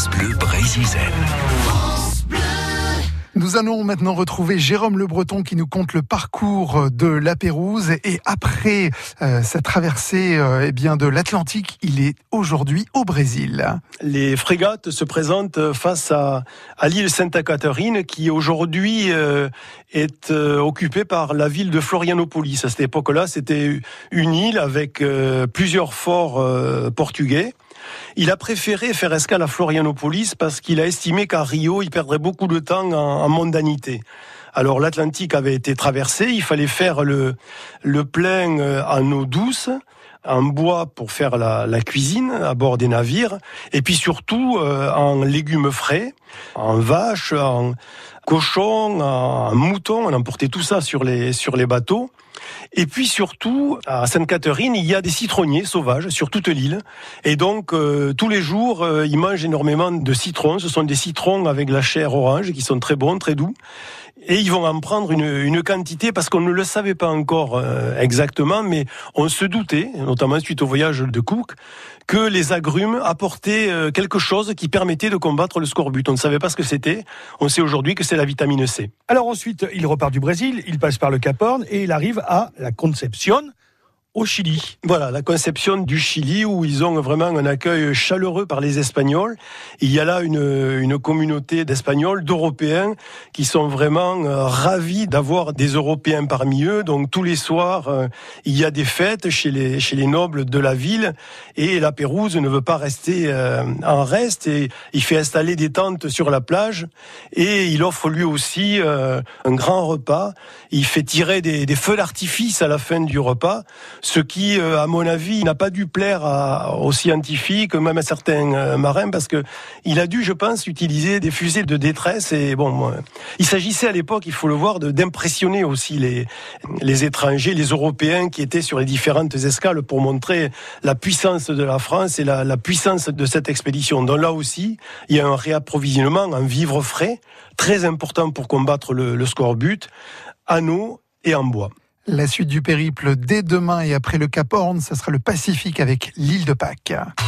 France Bleu Brésil. Nous allons maintenant retrouver Jérôme Le Breton qui nous compte le parcours de la Pérouse et après euh, sa traversée euh, eh bien de l'Atlantique, il est aujourd'hui au Brésil. Les frégates se présentent face à, à l'île Santa Catarine qui aujourd'hui euh, est euh, occupée par la ville de Florianopolis. À cette époque-là, c'était une île avec euh, plusieurs forts portugais. Il a préféré faire escale à Florianopolis parce qu'il a estimé qu'à Rio, il perdrait beaucoup de temps en, mondanité. Alors l'Atlantique avait été traversé, il fallait faire le, le plein euh, en eau douce, en bois pour faire la, cuisine à bord des navires, et puis surtout euh, en légumes frais, en vaches, en cochons, en moutons, on emportait tout ça sur les, sur les bateaux. Et puis surtout, à Sainte-Catherine, il y a des citronniers sauvages sur toute l'île. Et donc, euh, tous les jours, euh, ils mangent énormément de citrons. Ce sont des citrons avec la chair orange qui sont très bons, très doux. Et ils vont en prendre une, une quantité parce qu'on ne le savait pas encore euh, exactement, mais on se doutait, notamment suite au voyage de Cook, que les agrumes apportaient quelque chose qui permettait de combattre le scorbut. On ne savait pas ce que c'était. On sait aujourd'hui que c'est la vitamine C. Alors ensuite, il repart du Brésil, il passe par le Cap Horn et il arrive à la Concepción au Chili. Voilà, la conception du Chili où ils ont vraiment un accueil chaleureux par les Espagnols. Il y a là une, une communauté d'Espagnols, d'Européens qui sont vraiment euh, ravis d'avoir des Européens parmi eux. Donc tous les soirs, euh, il y a des fêtes chez les, chez les nobles de la ville et la Pérouse ne veut pas rester euh, en reste et il fait installer des tentes sur la plage et il offre lui aussi un grand repas. Il fait tirer des, des feux d'artifice à la fin du repas ce qui, euh, à mon avis, n'a pas dû plaire aux scientifiques, même à certains euh, marins, parce que il a dû, je pense, utiliser des fusées de détresse. Et bon, il s'agissait à l'époque, il faut le voir, d'impressionner aussi les, les étrangers, les Européens qui étaient sur les différentes escales pour montrer la puissance de la France et la, puissance de cette expédition. Donc là aussi, il y a un réapprovisionnement en vivres frais, très important pour combattre le, le scorbut, en eau et en bois. La suite du périple dès demain et après le Cap Horn, ce sera le Pacifique avec l'île de Pâques.